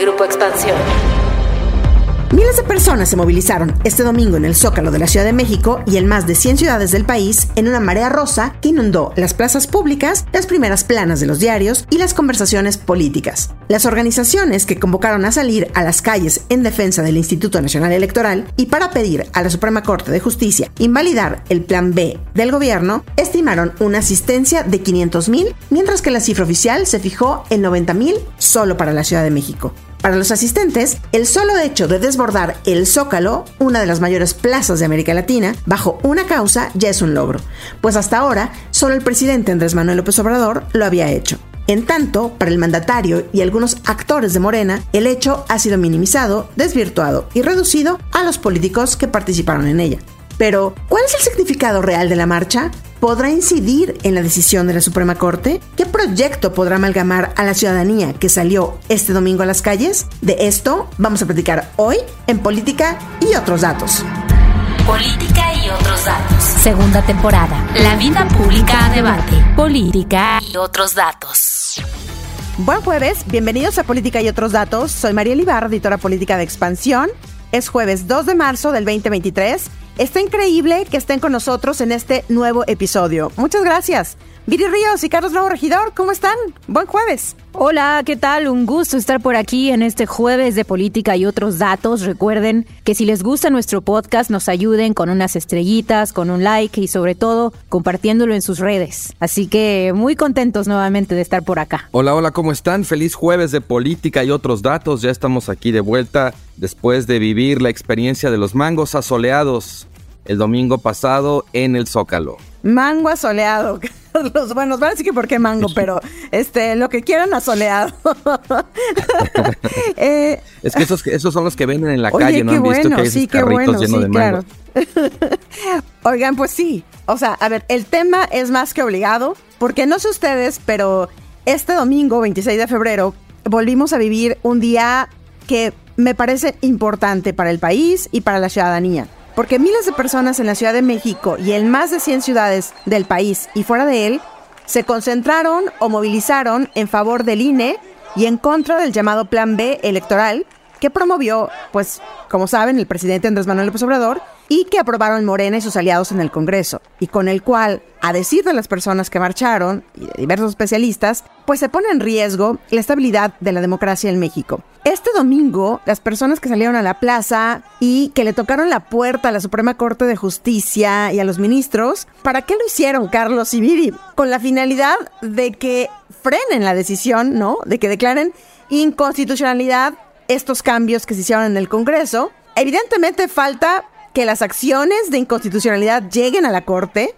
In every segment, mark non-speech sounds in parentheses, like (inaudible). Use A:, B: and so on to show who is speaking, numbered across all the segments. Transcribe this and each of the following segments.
A: Grupo Expansión.
B: Miles de personas se movilizaron este domingo en el Zócalo de la Ciudad de México y en más de 100 ciudades del país en una marea rosa que inundó las plazas públicas, las primeras planas de los diarios y las conversaciones políticas. Las organizaciones que convocaron a salir a las calles en defensa del Instituto Nacional Electoral y para pedir a la Suprema Corte de Justicia invalidar el Plan B del gobierno estimaron una asistencia de 500 mil, mientras que la cifra oficial se fijó en 90 mil solo para la Ciudad de México. Para los asistentes, el solo hecho de desbordar el Zócalo, una de las mayores plazas de América Latina, bajo una causa ya es un logro, pues hasta ahora solo el presidente Andrés Manuel López Obrador lo había hecho. En tanto, para el mandatario y algunos actores de Morena, el hecho ha sido minimizado, desvirtuado y reducido a los políticos que participaron en ella. Pero, ¿cuál es el significado real de la marcha? ¿Podrá incidir en la decisión de la Suprema Corte? ¿Qué proyecto podrá amalgamar a la ciudadanía que salió este domingo a las calles? De esto vamos a platicar hoy en Política y otros datos.
A: Política y otros datos.
C: Segunda temporada.
A: La vida pública a debate.
C: Política
A: Y otros datos.
B: Buen jueves, bienvenidos a Política y otros datos. Soy María Libar, editora política de Expansión. Es jueves 2 de marzo del 2023 Está increíble que estén con nosotros en este nuevo episodio. Muchas gracias. Viri Ríos y Carlos Bravo Regidor, ¿cómo están? Buen jueves.
C: Hola, ¿qué tal? Un gusto estar por aquí en este jueves de política y otros datos. Recuerden que si les gusta nuestro podcast, nos ayuden con unas estrellitas, con un like y sobre todo compartiéndolo en sus redes. Así que muy contentos nuevamente de estar por acá.
D: Hola, hola, ¿cómo están? Feliz jueves de política y otros datos. Ya estamos aquí de vuelta después de vivir la experiencia de los mangos asoleados el domingo pasado en el Zócalo.
B: Mango asoleado. (laughs) Los buenos, van a decir que por qué mango, pero este, lo que quieran asoleado. (laughs)
D: Eh, es que esos, esos son los que venden en la calle, ¿no? Han visto que hay sí, qué bueno, sí, de claro. (laughs)
B: Oigan, pues sí. O sea, a ver, el tema es más que obligado, porque no sé ustedes, pero este domingo, 26 de febrero, volvimos a vivir un día que me parece importante para el país y para la ciudadanía porque miles de personas en la Ciudad de México y en más de 100 ciudades del país y fuera de él se concentraron o movilizaron en favor del INE y en contra del llamado Plan B electoral que promovió, pues, como saben, el presidente Andrés Manuel López Obrador y que aprobaron Morena y sus aliados en el Congreso, y con el cual, a decir de las personas que marcharon y de diversos especialistas, pues se pone en riesgo la estabilidad de la democracia en México. Este domingo, las personas que salieron a la plaza y que le tocaron la puerta a la Suprema Corte de Justicia y a los ministros, ¿para qué lo hicieron, Carlos y Viri? Con la finalidad de que frenen la decisión, ¿no? De que declaren inconstitucionalidad estos cambios que se hicieron en el Congreso. Evidentemente falta que las acciones de inconstitucionalidad lleguen a la Corte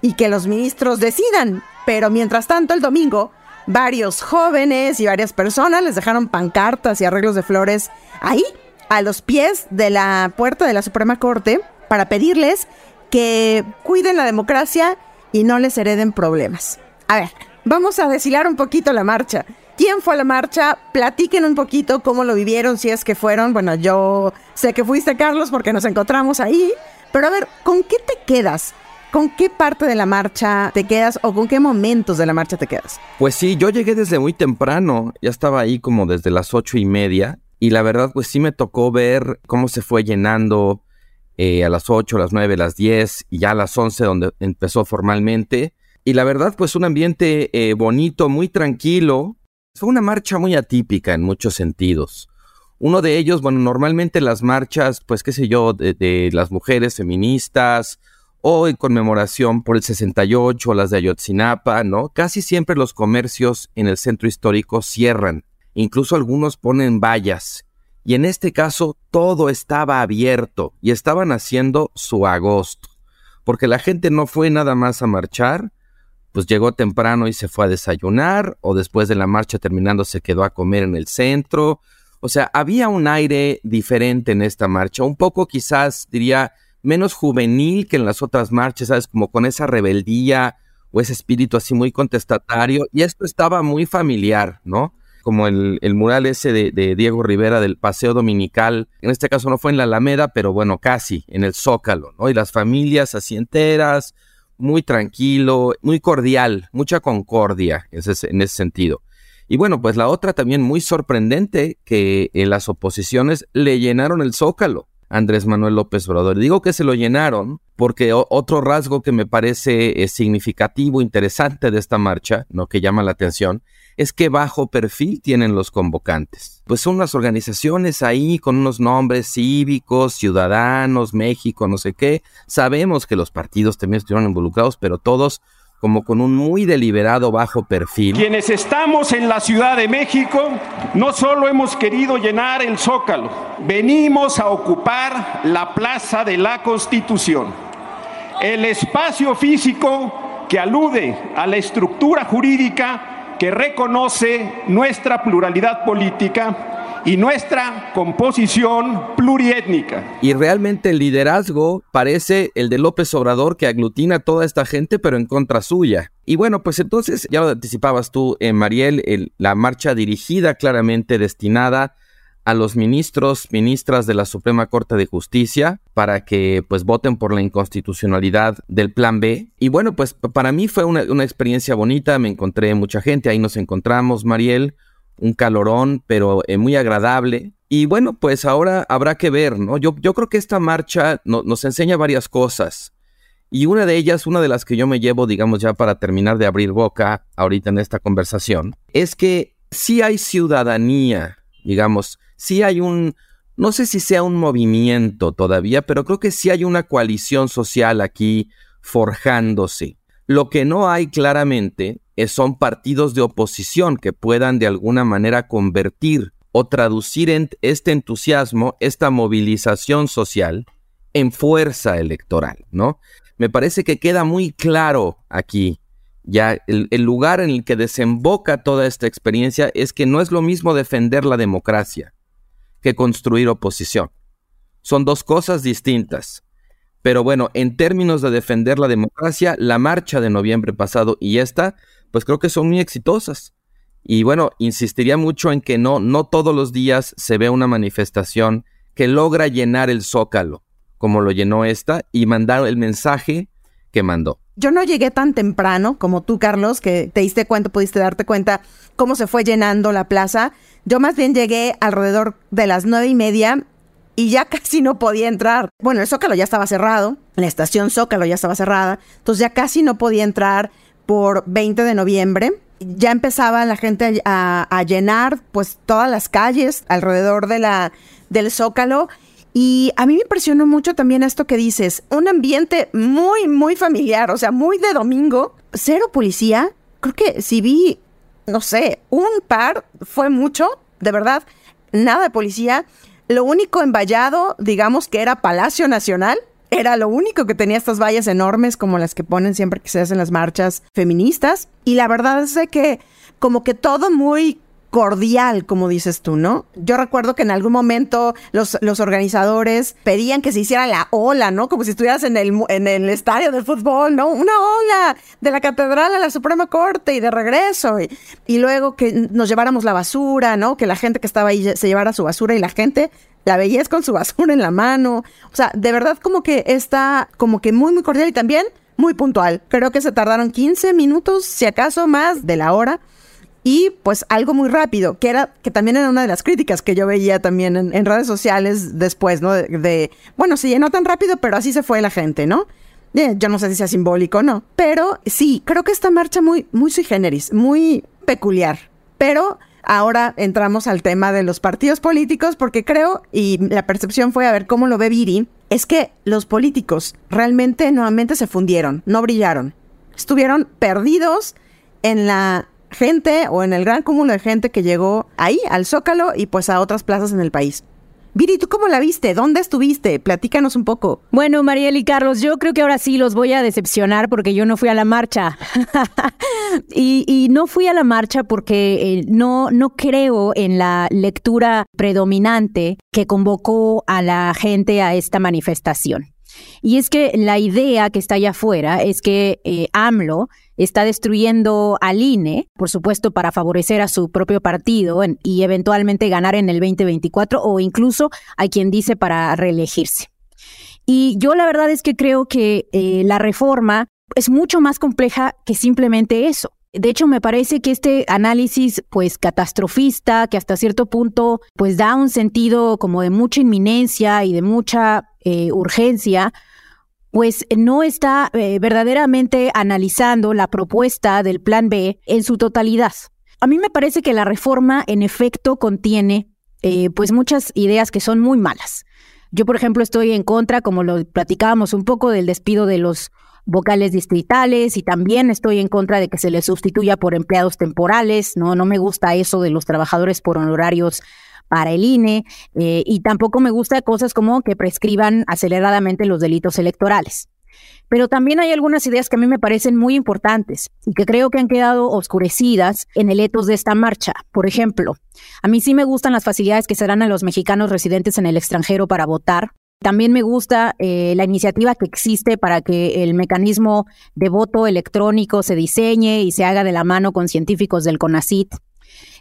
B: y que los ministros decidan. Pero mientras tanto, el domingo, varios jóvenes y varias personas les dejaron pancartas y arreglos de flores ahí, a los pies de la puerta de la Suprema Corte, para pedirles que cuiden la democracia y no les hereden problemas. A ver, vamos a deshilar un poquito la marcha. ¿Quién fue a la marcha? Platiquen un poquito cómo lo vivieron, si es que fueron. Bueno, yo sé que fuiste, Carlos, porque nos encontramos ahí. Pero a ver, ¿con qué te quedas? ¿Con qué parte de la marcha te quedas o con qué momentos de la marcha te quedas?
D: Pues sí, yo llegué desde muy temprano, ya estaba ahí como desde las ocho y media y la verdad pues sí me tocó ver cómo se fue llenando eh, a las ocho, las nueve, las diez y ya a las once donde empezó formalmente. Y la verdad pues un ambiente eh, bonito, muy tranquilo, fue una marcha muy atípica en muchos sentidos. Uno de ellos, bueno, normalmente las marchas, pues qué sé yo, de, las mujeres feministas o en conmemoración por el 68 o las de Ayotzinapa, ¿no? Casi siempre los comercios en el centro histórico cierran. Incluso algunos ponen vallas. Y en este caso todo estaba abierto y estaban haciendo su agosto. Porque la gente no fue nada más a marchar, pues llegó temprano y se fue a desayunar, o después de la marcha terminando se quedó a comer en el centro. O sea, había un aire diferente en esta marcha, un poco quizás diría menos juvenil que en las otras marchas, ¿sabes? Como con esa rebeldía o ese espíritu así muy contestatario. Y esto estaba muy familiar, ¿no? Como el, mural ese de, de, Diego Rivera del Paseo Dominical. En este caso no fue en la Alameda, pero bueno, casi, en el Zócalo, ¿no? Y las familias así enteras, muy tranquilo, muy cordial, mucha concordia en ese, sentido. Y bueno, pues la otra también muy sorprendente que en las oposiciones le llenaron el zócalo. Andrés Manuel López Obrador. Digo que se lo llenaron porque otro rasgo que me parece eh, significativo, interesante de esta marcha, ¿no? que llama la atención, es que bajo perfil tienen los convocantes. Pues son unas organizaciones ahí con unos nombres cívicos, ciudadanos, México, no sé qué. Sabemos que los partidos también estuvieron involucrados, pero todos como con un muy deliberado bajo perfil.
E: Quienes estamos en la Ciudad de México no solo hemos querido llenar el zócalo, venimos a ocupar la Plaza de la Constitución, el espacio físico que alude a la estructura jurídica que reconoce nuestra pluralidad política y nuestra composición pluriétnica.
D: Y realmente el liderazgo parece el de López Obrador que aglutina a toda esta gente pero en contra suya. Y bueno, pues entonces ya lo anticipabas tú, eh, Mariel, la marcha dirigida claramente destinada a los ministros, ministras de la Suprema Corte de Justicia para que pues voten por la inconstitucionalidad del Plan B. Y bueno, pues para mí fue una, una experiencia bonita, me encontré mucha gente, ahí nos encontramos, Mariel, un calorón, pero eh, muy agradable. Y bueno, pues ahora habrá que ver, ¿no? Yo, yo creo que esta marcha nos enseña varias cosas. Y una de ellas, una de las que yo me llevo, digamos, ya para terminar de abrir boca ahorita en esta conversación, es que si hay ciudadanía, digamos, si hay un, no sé si sea un movimiento todavía, pero creo que sí hay una coalición social aquí forjándose. Lo que no hay claramente son partidos de oposición que puedan de alguna manera convertir o traducir este entusiasmo, esta movilización social, en fuerza electoral, ¿no? Me parece que queda muy claro aquí, ya el, el lugar en el que desemboca toda esta experiencia es que no es lo mismo defender la democracia que construir oposición. Son dos cosas distintas. Pero bueno, en términos de defender la democracia, la marcha de noviembre pasado y esta pues creo que son muy exitosas. Y bueno, insistiría mucho en que no, no todos los días se ve una manifestación que logra llenar el zócalo, como lo llenó esta, y mandar el mensaje que mandó.
B: Yo no llegué tan temprano como tú, Carlos, que te diste cuenta, pudiste darte cuenta cómo se fue llenando la plaza. Yo más bien llegué alrededor de las nueve y media y ya (laughs) casi no podía entrar. Bueno, el Zócalo ya estaba cerrado, la estación Zócalo ya estaba cerrada, entonces ya casi no podía entrar por 20 de noviembre. Ya empezaba la gente a, llenar pues todas las calles alrededor de la, del Zócalo. Y a mí me impresionó mucho también esto que dices, un ambiente muy, muy familiar, o sea, muy de domingo, cero policía. Creo que si vi, no sé, un par fue mucho, de verdad, nada de policía. Lo único envallado, digamos que era Palacio Nacional, era lo único que tenía estas vallas enormes como las que ponen siempre que se hacen las marchas feministas. Y la verdad es que como que todo muy cordial, como dices tú, ¿no? Yo recuerdo que en algún momento los, los organizadores pedían que se hiciera la ola, ¿no? Como si estuvieras en el, en el estadio del fútbol, ¿no? Una ola de la catedral a la Suprema Corte y de regreso. Y, y luego que nos lleváramos la basura, ¿no? Que la gente que estaba ahí se llevara su basura y la gente la belleza con su basura en la mano. O sea, de verdad como que está como que muy, muy cordial y también muy puntual. Creo que se tardaron 15 minutos, si acaso más, de la hora. Y pues algo muy rápido, que era, que también era una de las críticas que yo veía también en, redes sociales después, ¿no? De, bueno, se llenó tan rápido, pero así se fue la gente, ¿no? Eh, yo no sé si sea simbólico o no. Pero sí, creo que esta marcha muy, muy sui generis, muy peculiar. Pero Ahora entramos al tema de los partidos políticos porque creo, y la percepción fue a ver cómo lo ve Viri, es que los políticos realmente nuevamente se fundieron, no brillaron. Estuvieron perdidos en la gente o en el gran cúmulo de gente que llegó ahí, al Zócalo y pues a otras plazas en el país. Viri, ¿tú cómo la viste? ¿Dónde estuviste? Platícanos un poco.
C: Bueno, Mariel y Carlos, yo creo que ahora sí los voy a decepcionar porque yo no fui a la marcha. (laughs) y, no fui a la marcha porque eh, no, no creo en la lectura predominante que convocó a la gente a esta manifestación. Y es que la idea que está allá afuera es que eh, AMLO está destruyendo al INE, por supuesto, para favorecer a su propio partido y eventualmente ganar en el 2024 o incluso hay quien dice para reelegirse. Y yo la verdad es que creo que eh, la reforma es mucho más compleja que simplemente eso. De hecho, me parece que este análisis, pues, catastrofista, que hasta cierto punto, pues, da un sentido como de mucha inminencia y de mucha eh, urgencia, pues no está eh, verdaderamente analizando la propuesta del Plan B en su totalidad. A mí me parece que la reforma, en efecto, contiene, eh, pues, muchas ideas que son muy malas. Yo, por ejemplo, estoy en contra, como lo platicábamos un poco, del despido de los vocales distritales y también estoy en contra de que se les sustituya por empleados temporales, no, no me gusta eso de los trabajadores por honorarios para el INE eh, y tampoco me gusta cosas como que prescriban aceleradamente los delitos electorales. Pero también hay algunas ideas que a mí me parecen muy importantes y que creo que han quedado oscurecidas en el etos de esta marcha. Por ejemplo, a mí sí me gustan las facilidades que se dan a los mexicanos residentes en el extranjero para votar. También me gusta eh, la iniciativa que existe para que el mecanismo de voto electrónico se diseñe y se haga de la mano con científicos del CONACIT.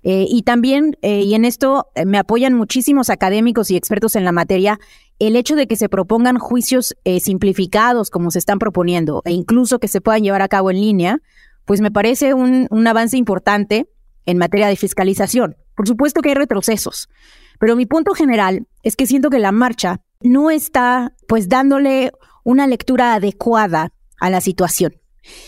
C: Eh, y también, eh, y en esto me apoyan muchísimos académicos y expertos en la materia, el hecho de que se propongan juicios simplificados como se están proponiendo e incluso que se puedan llevar a cabo en línea, pues me parece un, un avance importante en materia de fiscalización. Por supuesto que hay retrocesos, pero mi punto general es que siento que la marcha no está pues dándole una lectura adecuada a la situación.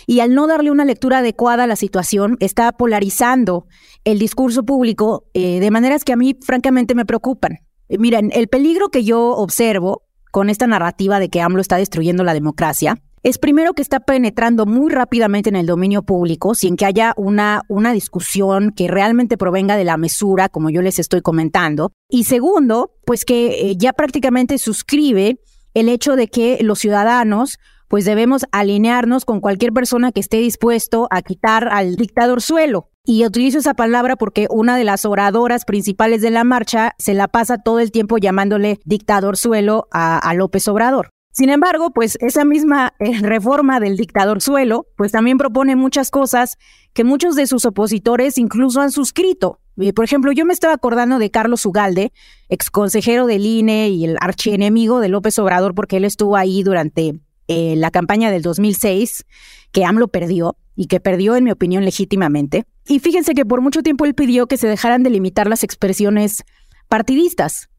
C: Y al no darle una lectura adecuada a la situación, está polarizando el discurso público eh, de maneras que a mí francamente me preocupan. Eh, miren, el peligro que yo observo con esta narrativa de que AMLO está destruyendo la democracia es primero que está penetrando muy rápidamente en el dominio público sin que haya una, una discusión que realmente provenga de la mesura, como yo les estoy comentando. Y segundo, pues que eh, ya prácticamente suscribe el hecho de que los ciudadanos pues debemos alinearnos con cualquier persona que esté dispuesto a quitar al dictador suelo. Y utilizo esa palabra porque una de las oradoras principales de la marcha se la pasa todo el tiempo llamándole dictador suelo a, López Obrador. Sin embargo, pues esa misma eh, reforma del dictador suelo, pues también propone muchas cosas que muchos de sus opositores incluso han suscrito. Por ejemplo, yo me estaba acordando de Carlos Ugalde, ex consejero del INE y el archienemigo de López Obrador, porque él estuvo ahí durante eh, la campaña del 2006, que AMLO perdió y que perdió, en mi opinión, legítimamente. Y fíjense que por mucho tiempo él pidió que se dejaran de limitar las expresiones partidistas,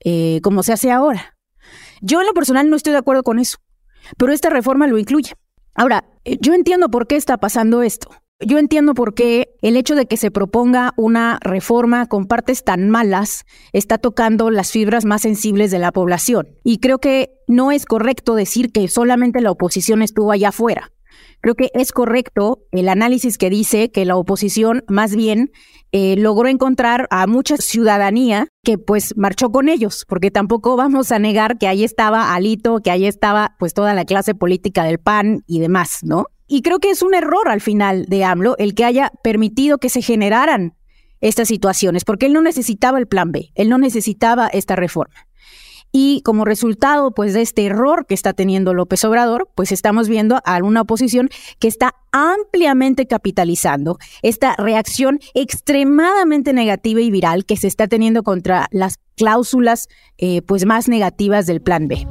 C: como se hace ahora. Yo en lo personal no estoy de acuerdo con eso, pero esta reforma lo incluye. Ahora, eh, yo entiendo por qué está pasando esto. Yo entiendo por qué el hecho de que se proponga una reforma con partes tan malas está tocando las fibras más sensibles de la población. Y creo que no es correcto decir que solamente la oposición estuvo allá afuera. Creo que es correcto el análisis que dice que la oposición más bien eh, logró encontrar a mucha ciudadanía que pues marchó con ellos, porque tampoco vamos a negar que ahí estaba Alito, que ahí estaba pues toda la clase política del PAN y demás, ¿no? Y creo que es un error al final de AMLO el que haya permitido que se generaran estas situaciones, porque él no necesitaba el plan B, él no necesitaba esta reforma. Y como resultado, pues, de este error que está teniendo López Obrador, pues estamos viendo a una oposición que está ampliamente capitalizando esta reacción extremadamente negativa y viral que se está teniendo contra las cláusulas, eh, pues, más negativas del Plan B.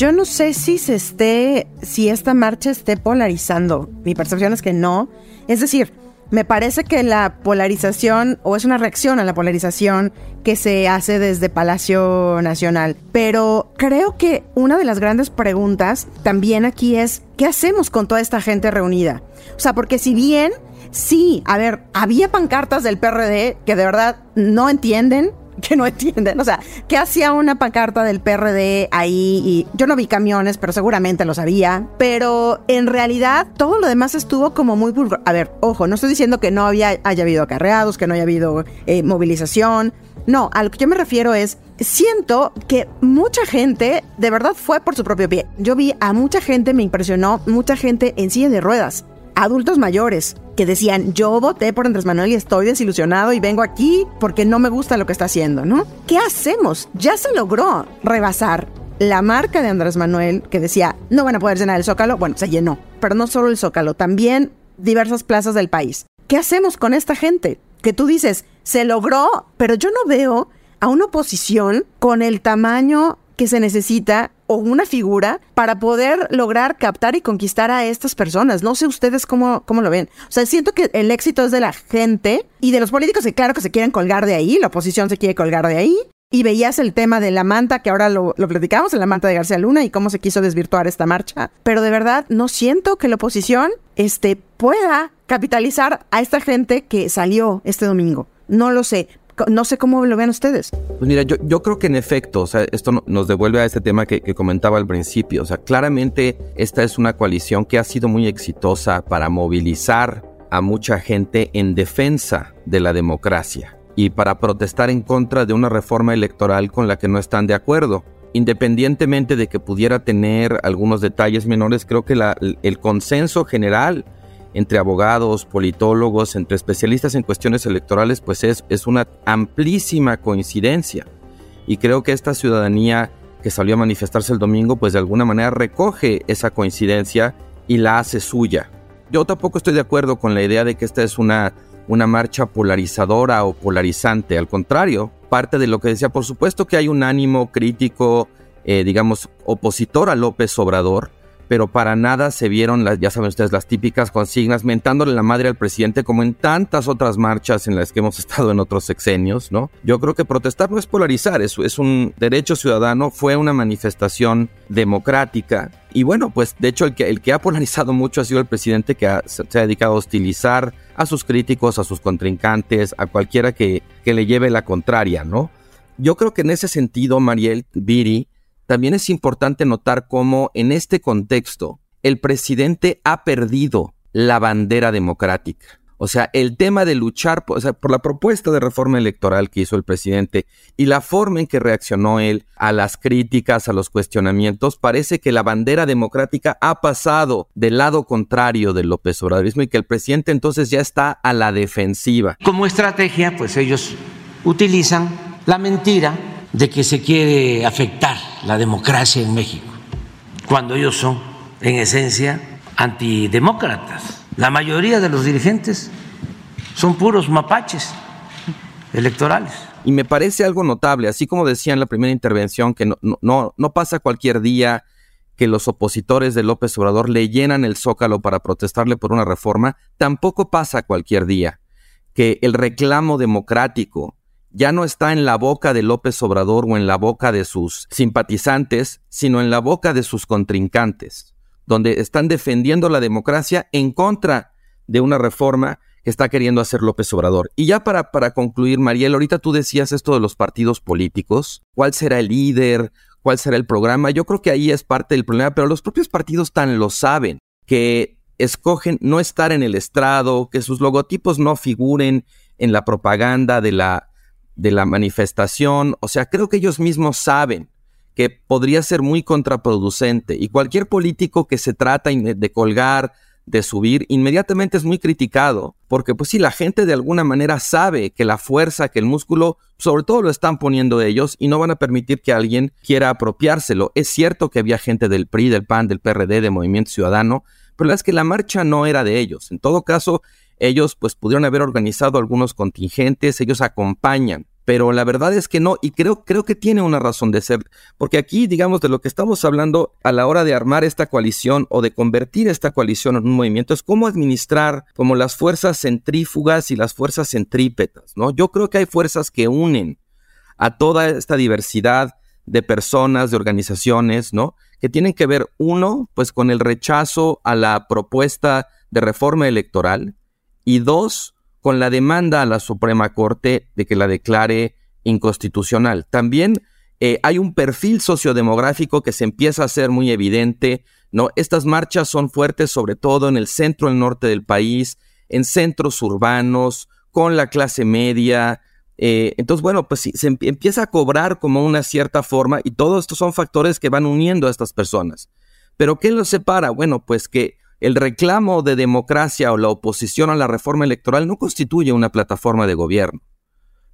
B: Yo no sé si se esté, si esta marcha esté polarizando. Mi percepción es que no. Es decir, me parece que la polarización, o es una reacción a la polarización que se hace desde Palacio Nacional. Pero creo que una de las grandes preguntas también aquí es, ¿qué hacemos con toda esta gente reunida? O sea, porque si bien, sí, a ver, había pancartas del PRD que de verdad no entienden (laughs) que no entienden. O sea, ¿qué hacía una pancarta del PRD ahí? Y yo no vi camiones, pero seguramente lo sabía. Pero en realidad todo lo demás estuvo como muy... A ver, ojo, no estoy diciendo que no había, haya habido acarreados, que no haya habido eh, movilización. No, a lo que yo me refiero es, siento que mucha gente de verdad fue por su propio pie. Yo vi a mucha gente, me impresionó, mucha gente en silla de ruedas adultos mayores que decían, yo voté por Andrés Manuel y estoy desilusionado y vengo aquí porque no me gusta lo que está haciendo, ¿no? ¿Qué hacemos? Ya se logró rebasar la marca de Andrés Manuel que decía, no van a poder llenar el Zócalo, bueno, se llenó, pero no solo el Zócalo, también diversas plazas del país. ¿Qué hacemos con esta gente? Que tú dices, se logró, pero yo no veo a una oposición con el tamaño que se necesita o una figura para poder lograr captar y conquistar a estas personas. No sé ustedes cómo, cómo lo ven. O sea, siento que el éxito es de la gente y de los políticos que claro que se quieren colgar de ahí, la oposición se quiere colgar de ahí. Y veías el tema de la manta, que ahora lo, lo platicamos, en la manta de García Luna y cómo se quiso desvirtuar esta marcha. Pero de verdad, no siento que la oposición este, pueda capitalizar a esta gente que salió este domingo. No lo sé. No sé cómo lo ven ustedes.
D: Pues mira, yo, creo que en efecto, o sea, esto nos devuelve a este tema que, comentaba al principio. O sea, claramente esta es una coalición que ha sido muy exitosa para movilizar a mucha gente en defensa de la democracia y para protestar en contra de una reforma electoral con la que no están de acuerdo. Independientemente de que pudiera tener algunos detalles menores, creo que el consenso general entre abogados, politólogos, entre especialistas en cuestiones electorales, pues es, es una amplísima coincidencia. Y creo que esta ciudadanía que salió a manifestarse el domingo, pues de alguna manera recoge esa coincidencia y la hace suya. Yo tampoco estoy de acuerdo con la idea de que esta es una, una marcha polarizadora o polarizante. Al contrario, parte de lo que decía, por supuesto que hay un ánimo crítico, eh, digamos, opositor a López Obrador, pero para nada se vieron, las, ya saben ustedes, las típicas consignas, mentándole la madre al presidente, como en tantas otras marchas en las que hemos (laughs) estado en otros sexenios, ¿no? Yo creo que protestar no es polarizar, es, es un derecho ciudadano, fue una manifestación democrática. Y bueno, pues de hecho el que, ha polarizado mucho ha sido el presidente que se ha dedicado a hostilizar a sus críticos, a sus contrincantes, a cualquiera que, que le lleve la contraria, ¿no? Yo creo que en ese sentido, Mariel Viri, también es importante notar cómo en este contexto el presidente ha perdido la bandera democrática. O sea, el tema de luchar por, la propuesta de reforma electoral que hizo el presidente y la forma en que reaccionó él a las críticas, a los cuestionamientos, parece que la bandera democrática ha pasado del lado contrario del López Obradorismo y que el presidente entonces ya está a la defensiva.
F: Como estrategia, pues ellos utilizan la mentira de que se quiere afectar la democracia en México, cuando ellos son, en esencia, antidemócratas. La mayoría de los dirigentes son puros mapaches electorales.
D: Y me parece algo notable, así como decía en la primera intervención, que no, no, no pasa cualquier día que los opositores de López Obrador le llenan el zócalo para protestarle por una reforma, tampoco pasa cualquier día que el reclamo democrático ya no está en la boca de López Obrador o en la boca de sus simpatizantes, sino en la boca de sus contrincantes, donde están defendiendo la democracia en contra de una reforma que está queriendo hacer López Obrador. Y ya para, para concluir, Mariel, ahorita tú decías esto de los partidos políticos, cuál será el líder, cuál será el programa, yo creo que ahí es parte del problema, pero los propios partidos tan lo saben, que escogen no estar en el estrado, que sus logotipos no figuren en la propaganda de la de la manifestación. O sea, creo que ellos mismos saben que podría ser muy contraproducente y cualquier político que se trata de colgar, de subir, inmediatamente es muy criticado, porque pues si la gente de alguna manera sabe que la fuerza, que el músculo, sobre todo lo están poniendo ellos y no van a permitir que alguien quiera apropiárselo. Es cierto que había gente del PRI, del PAN, del PRD, de Movimiento Ciudadano, pero es que la marcha no era de ellos. En todo caso, ellos pues pudieron haber organizado algunos contingentes, ellos acompañan pero la verdad es que no, y creo, creo que tiene una razón de ser, porque aquí, digamos, de lo que estamos hablando a la hora de armar esta coalición o de convertir esta coalición en un movimiento, es cómo administrar como las fuerzas centrífugas y las fuerzas centrípetas, ¿no? Yo creo que hay fuerzas que unen a toda esta diversidad de personas, de organizaciones, ¿no? Que tienen que ver, uno, pues con el rechazo a la propuesta de reforma electoral, y dos, con la demanda a la Suprema Corte de que la declare inconstitucional. También eh, hay un perfil sociodemográfico que se empieza a hacer muy evidente. ¿no? Estas marchas son fuertes sobre todo en el centro y el norte del país, en centros urbanos, con la clase media. Eh, entonces, bueno, pues sí, se empieza a cobrar como una cierta forma y todos estos son factores que van uniendo a estas personas. Pero ¿qué los separa? Bueno, pues que el reclamo de democracia o la oposición a la reforma electoral no constituye una plataforma de gobierno.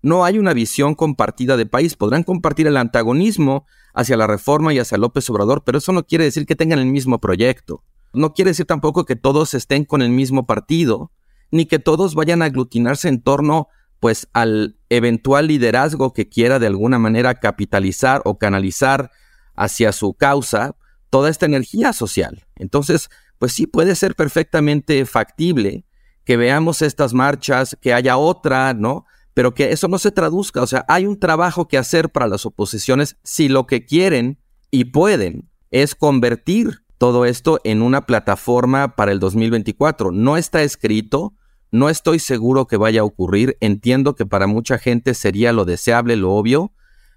D: No hay una visión compartida de país. Podrán compartir el antagonismo hacia la reforma y hacia López Obrador, pero eso no quiere decir que tengan el mismo proyecto. No quiere decir tampoco que todos estén con el mismo partido, ni que todos vayan a aglutinarse en torno pues al eventual liderazgo que quiera de alguna manera capitalizar o canalizar hacia su causa toda esta energía social. Entonces, pues sí puede ser perfectamente factible que veamos estas marchas, que haya otra, ¿no? Pero que eso no se traduzca. O sea, hay un trabajo que hacer para las oposiciones si lo que quieren y pueden es convertir todo esto en una plataforma para el 2024. No está escrito, no estoy seguro que vaya a ocurrir, entiendo que para mucha gente sería lo deseable, lo obvio,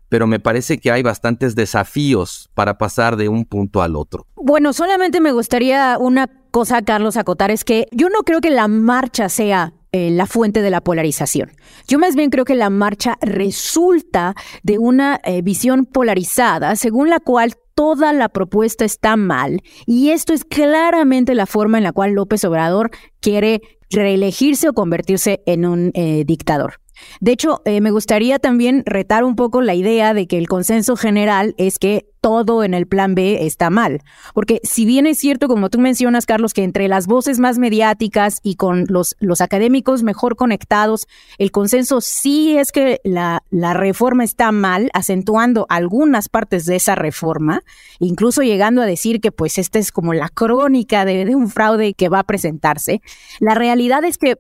D: pero me parece que hay bastantes desafíos para pasar de un punto al otro.
C: Bueno, solamente me gustaría una cosa, Carlos, acotar, es que yo no creo que la marcha sea eh, la fuente de la polarización. Yo más bien creo que la marcha resulta de una eh, visión polarizada según la cual toda la propuesta está mal y esto es claramente la forma en la cual López Obrador quiere reelegirse o convertirse en un eh, dictador. De hecho, eh, me gustaría también retar un poco la idea de que el consenso general es que todo en el plan B está mal. Porque si bien es cierto, como tú mencionas, Carlos, que entre las voces más mediáticas y con los, los académicos mejor conectados, el consenso sí es que la, la reforma está mal, acentuando algunas partes de esa reforma, incluso llegando a decir que pues esta es como la crónica de, de un fraude que va a presentarse. La realidad es que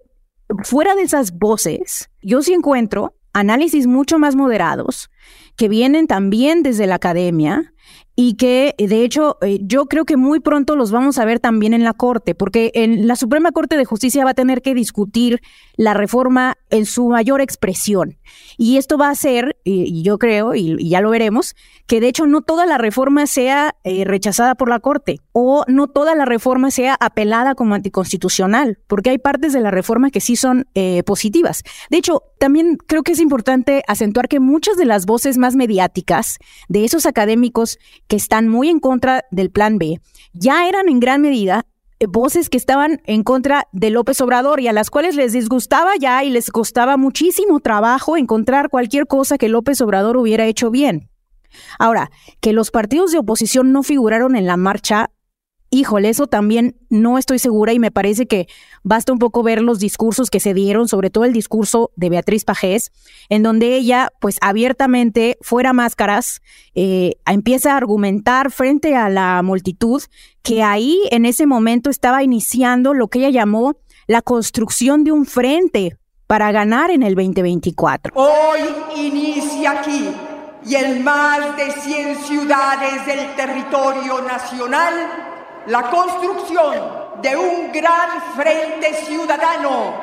C: fuera de esas voces, yo sí encuentro análisis mucho más moderados que vienen también desde la academia y que de hecho eh, yo creo que muy pronto los vamos a ver también en la Corte, porque en la Suprema Corte de Justicia va a tener que discutir la reforma en su mayor expresión. Y esto va a ser, y yo creo, y, ya lo veremos, que de hecho no toda la reforma sea eh, rechazada por la Corte o no toda la reforma sea apelada como anticonstitucional, porque hay partes de la reforma que sí son eh, positivas. De hecho, también creo que es importante acentuar que muchas de las voces más mediáticas de esos académicos que están muy en contra del plan B, ya eran en gran medida eh, voces que estaban en contra de López Obrador y a las cuales les disgustaba ya y les costaba muchísimo trabajo encontrar cualquier cosa que López Obrador hubiera hecho bien. Ahora, que los partidos de oposición no figuraron en la marcha Híjole, eso también no estoy segura y me parece que basta un poco ver los discursos que se dieron, sobre todo el discurso de Beatriz Pajés, en donde ella, pues abiertamente, fuera máscaras, eh, empieza a argumentar frente a la multitud que ahí en ese momento estaba iniciando lo que ella llamó la construcción de un frente para ganar en el 2024.
G: Hoy inicia aquí y en más de 100 ciudades del territorio nacional la construcción de un gran frente ciudadano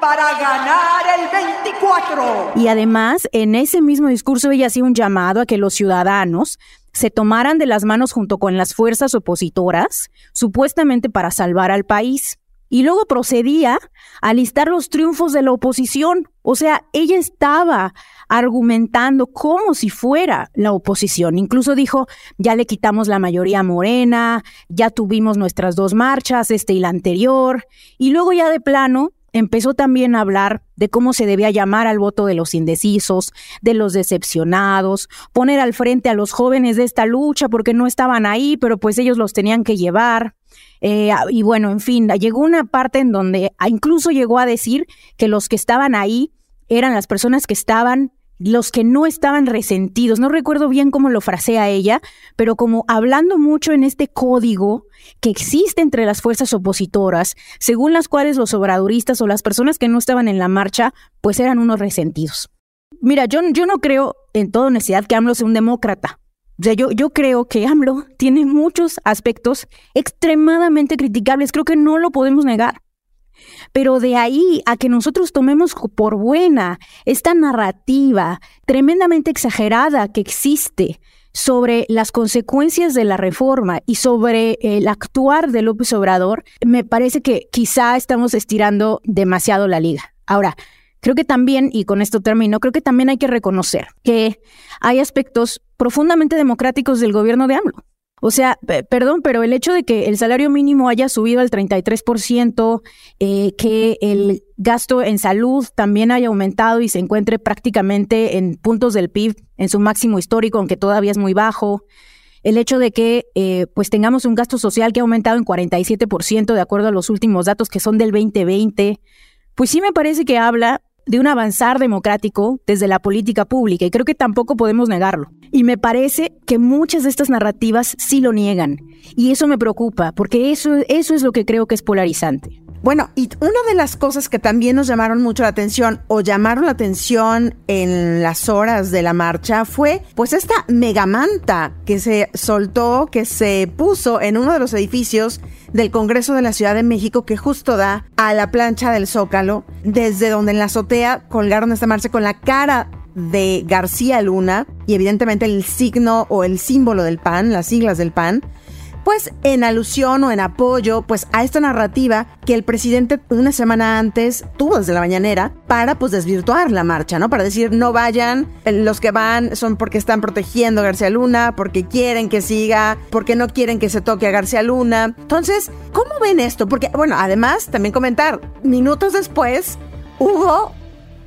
G: para ganar el 24.
C: Y además, en ese mismo discurso ella hacía un llamado a que los ciudadanos se tomaran de las manos junto con las fuerzas opositoras, supuestamente para salvar al país. Y luego procedía a listar los triunfos de la oposición. O sea, ella estaba argumentando como si fuera la oposición. Incluso dijo, ya le quitamos la mayoría morena, ya tuvimos nuestras dos marchas, este y la anterior. Y luego ya de plano empezó también a hablar de cómo se debía llamar al voto de los indecisos, de los decepcionados, poner al frente a los jóvenes de esta lucha porque no estaban ahí, pero pues ellos los tenían que llevar. Eh, y bueno, en fin, llegó una parte en donde incluso llegó a decir que los que estaban ahí eran las personas que estaban los que no estaban resentidos. No recuerdo bien cómo lo frasea ella, pero como hablando mucho en este código que existe entre las fuerzas opositoras, según las cuales los obradoristas o las personas que no estaban en la marcha, pues eran unos resentidos. Mira, yo, yo no creo en toda honestidad que AMLO sea un demócrata. O sea, yo, yo creo que AMLO tiene muchos aspectos extremadamente criticables. Creo que no lo podemos negar. Pero de ahí a que nosotros tomemos por buena esta narrativa tremendamente exagerada que existe sobre las consecuencias de la reforma y sobre el actuar de López Obrador, me parece que quizá estamos estirando demasiado la liga. Ahora, creo que también, y con esto termino, creo que también hay que reconocer que hay aspectos profundamente democráticos del gobierno de AMLO. O sea, perdón, pero el hecho de que el salario mínimo haya subido al 33%, eh, que el gasto en salud también haya aumentado y se encuentre prácticamente en puntos del PIB en su máximo histórico, aunque todavía es muy bajo, el hecho de que eh, pues tengamos un gasto social que ha aumentado en 47% de acuerdo a los últimos datos que son del 2020, pues sí me parece que habla de un avanzar democrático desde la política pública y creo que tampoco podemos negarlo. Y me parece que muchas de estas narrativas sí lo niegan y eso me preocupa porque eso, eso es lo que creo que es polarizante.
B: Bueno, y una de las cosas que también nos llamaron mucho la atención o llamaron la atención en las horas de la marcha fue pues esta megamanta que se soltó, que se puso en uno de los edificios del Congreso de la Ciudad de México que justo da a la plancha del Zócalo, desde donde en la azotea colgaron esta marcha con la cara de García Luna y evidentemente el signo o el símbolo del PAN, las siglas del PAN, pues en alusión o en apoyo pues a esta narrativa que el presidente una semana antes tuvo desde la mañanera para pues desvirtuar la marcha, ¿no? Para decir no vayan, los que van son porque están protegiendo a García Luna, porque quieren que siga, porque no quieren que se toque a García Luna. Entonces, ¿cómo ven esto? Porque bueno, además también comentar, minutos después hubo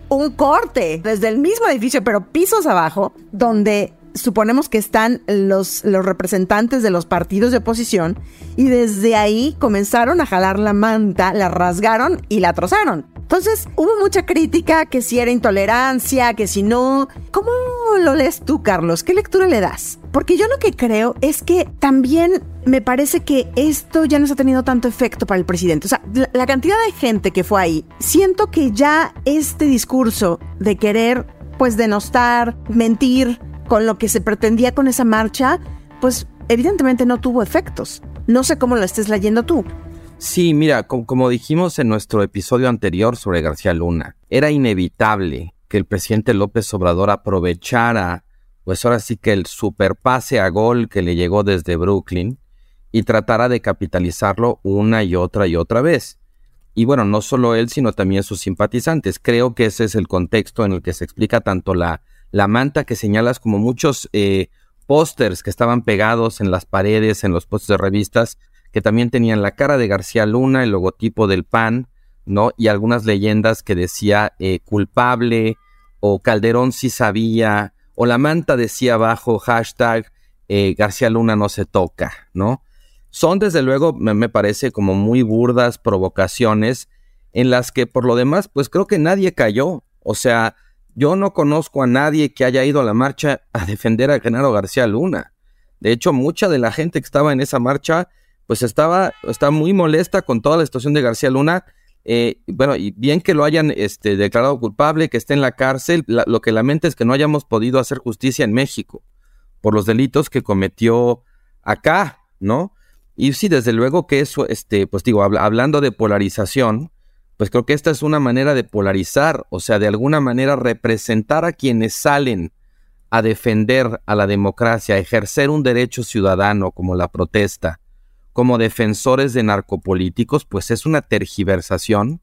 B: un corte desde el mismo edificio, pero pisos abajo, donde suponemos que están los, los representantes de los partidos de oposición y desde ahí comenzaron a jalar la manta, la rasgaron y la trozaron. Entonces hubo mucha crítica que si era intolerancia, que si no. ¿Cómo lo lees tú, Carlos? ¿Qué lectura le das? Porque yo lo que creo es que también me parece que esto ya no ha tenido tanto efecto para el presidente. O sea, la, cantidad de gente que fue ahí, siento que ya este discurso de querer, pues, denostar, mentir, con lo que se pretendía con esa marcha, pues evidentemente no tuvo efectos. No sé cómo lo estés leyendo tú.
D: Sí, mira, como, dijimos en nuestro episodio anterior sobre García Luna, era inevitable que el presidente López Obrador aprovechara, pues ahora sí que el superpase a gol que le llegó desde Brooklyn y tratara de capitalizarlo una y otra y otra vez. Y bueno, no solo él, sino también sus simpatizantes. Creo que ese es el contexto en el que se explica tanto la la manta que señalas como muchos eh, pósters que estaban pegados en las paredes, en los postes de revistas, que también tenían la cara de García Luna, el logotipo del PAN, ¿no? Y algunas leyendas que decía eh, culpable, o Calderón sí sabía, o la manta decía abajo hashtag eh, García Luna no se toca, ¿no? Son desde luego, me parece, como muy burdas provocaciones en las que por lo demás, pues creo que nadie cayó. O sea, yo no conozco a nadie que haya ido a la marcha a (laughs) defender a Genaro García Luna. De hecho, mucha de la gente que estaba en esa marcha, pues estaba, está muy molesta con toda la situación de García Luna. Eh, bueno, y bien que lo hayan este, declarado culpable, que esté en la cárcel, lo que lamenta es que no hayamos podido hacer justicia en México por los delitos que cometió acá, ¿no? Y sí, desde luego que eso, este, pues digo, hablando de polarización, pues creo que esta es una manera de polarizar, o sea, de alguna manera representar a quienes salen a defender a la democracia, a ejercer un derecho ciudadano como la protesta, como defensores de narcopolíticos, pues es una tergiversación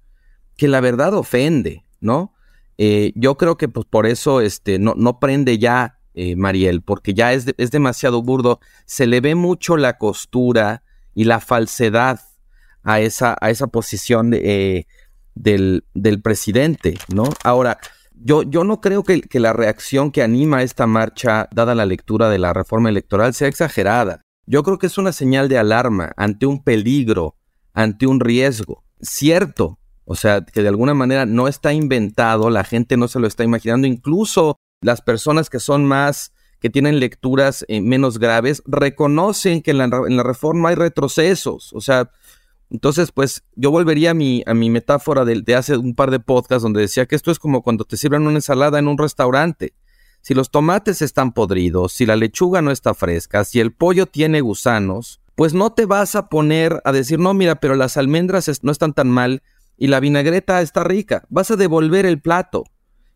D: que la verdad ofende, ¿no? Eh, yo creo que pues, por eso este, no, no prende ya, eh, Mariel, porque ya es, es demasiado burdo, se le ve mucho la costura y la falsedad a esa, a esa posición de, eh, del, del presidente, ¿no? Ahora, yo, yo no creo que, que, la reacción que anima esta marcha, dada la lectura de la reforma electoral, sea exagerada. Yo creo que es una señal de alarma ante un peligro, ante un riesgo. Cierto, o sea, que de alguna manera no está inventado, la gente no se lo está imaginando, incluso las personas que son más, que tienen lecturas eh, menos graves, reconocen que en la, en la reforma hay retrocesos. O sea, entonces, pues yo volvería a mi, a mi metáfora de, de, hace un par de podcasts donde decía que esto es como cuando te sirven una ensalada en un restaurante. Si los tomates están podridos, si la lechuga no está fresca, si el pollo tiene gusanos, pues no te vas a poner a decir, no, mira, pero las almendras no están tan mal y la vinagreta está rica. Vas a devolver el plato.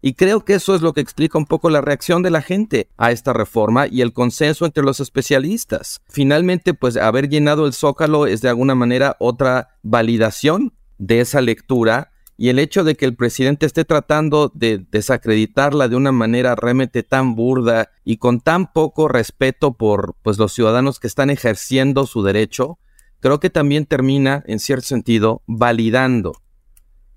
D: Y creo que eso es lo que explica un poco la reacción de la gente a esta reforma y el consenso entre los especialistas. Finalmente, pues haber llenado el zócalo es de alguna manera otra validación de esa lectura y el hecho de que el presidente esté tratando de desacreditarla de una manera realmente tan burda y con tan poco respeto por pues los ciudadanos que están ejerciendo su derecho, creo que también termina en cierto sentido validando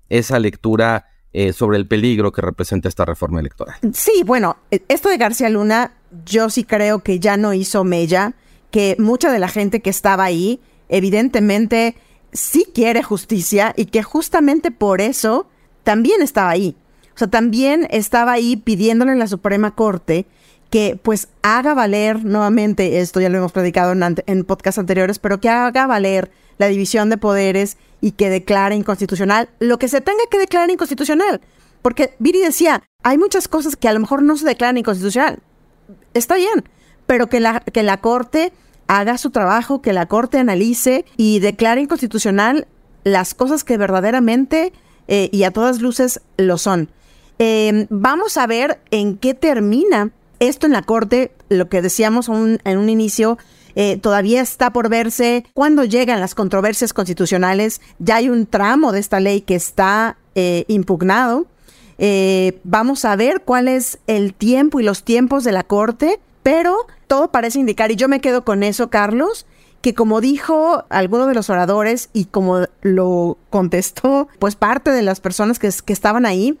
D: esa lectura eh, sobre el peligro que representa esta reforma electoral.
B: Sí, bueno, eh, esto de García Luna, yo sí creo que ya no hizo mella, que mucha de la gente que estaba ahí, evidentemente, sí quiere justicia y que justamente por eso también estaba ahí. O sea, también estaba ahí pidiéndole a la Suprema Corte que pues haga valer nuevamente, esto ya lo hemos predicado en, en podcasts anteriores, pero que haga valer la división de poderes y que declare inconstitucional lo que se tenga que declarar inconstitucional. Porque Viri decía, hay muchas cosas que a lo mejor no se declaran inconstitucional. Está bien, pero que la, que la Corte haga su trabajo, que la Corte analice y declare inconstitucional las cosas que verdaderamente eh, y a todas luces lo son. Em, vamos a ver en qué termina esto en la Corte, lo que decíamos en un inicio, eh, todavía está por verse cuando llegan las controversias constitucionales. Ya hay un tramo de esta ley que está eh, impugnado. vamos a ver cuál es el tiempo y los tiempos de la Corte, pero todo parece indicar, y yo me quedo con eso, Carlos, que como dijo alguno de los oradores y como lo contestó pues parte de las personas que estaban ahí,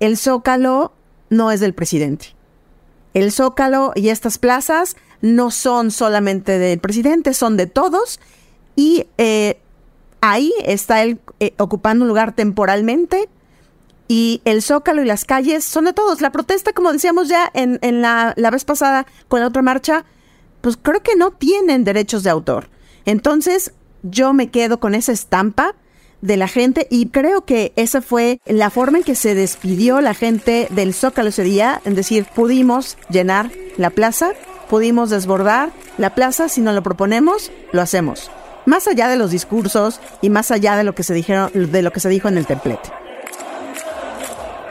B: el zócalo no es del presidente. El zócalo y estas plazas no son solamente del presidente, son de todos y eh, ahí está él eh, ocupando un lugar temporalmente y el zócalo y las calles son de todos. La protesta, como decíamos ya en, la, la vez pasada con la otra marcha, pues creo que no tienen derechos de autor. Entonces, yo me quedo con esa estampa de la gente y creo que esa fue la forma en que se despidió la gente del Zócalo ese día, en decir, pudimos llenar la plaza, pudimos desbordar la plaza, si no lo proponemos, lo hacemos. Más allá de los discursos y más allá de lo que se dijeron, de lo que se dijo en el templete.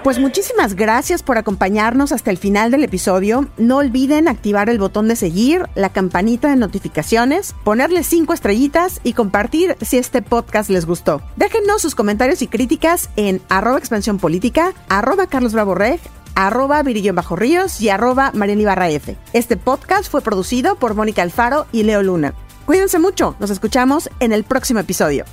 B: Pues muchísimas gracias por acompañarnos hasta el final del episodio. No olviden activar el botón de seguir, la campanita de notificaciones, ponerle cinco estrellitas y compartir si este podcast les gustó. Déjennos sus comentarios y críticas en arroba expansión política, arroba arroba Virillón Bajo Ríos y arroba Mariela F. Este podcast fue producido por Mónica Alfaro y Leo Luna. Cuídense mucho, nos escuchamos en el próximo episodio.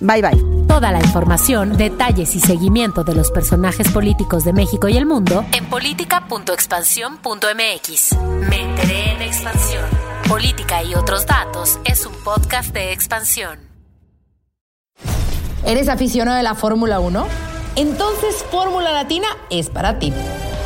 B: Bye bye.
A: Toda la información, detalles y seguimiento de los personajes políticos de México y el mundo en política.expansión.mx. Me enteré en expansión. Política y otros datos es un podcast de expansión.
H: ¿Eres aficionado de la Fórmula 1? Entonces Fórmula Latina es para ti.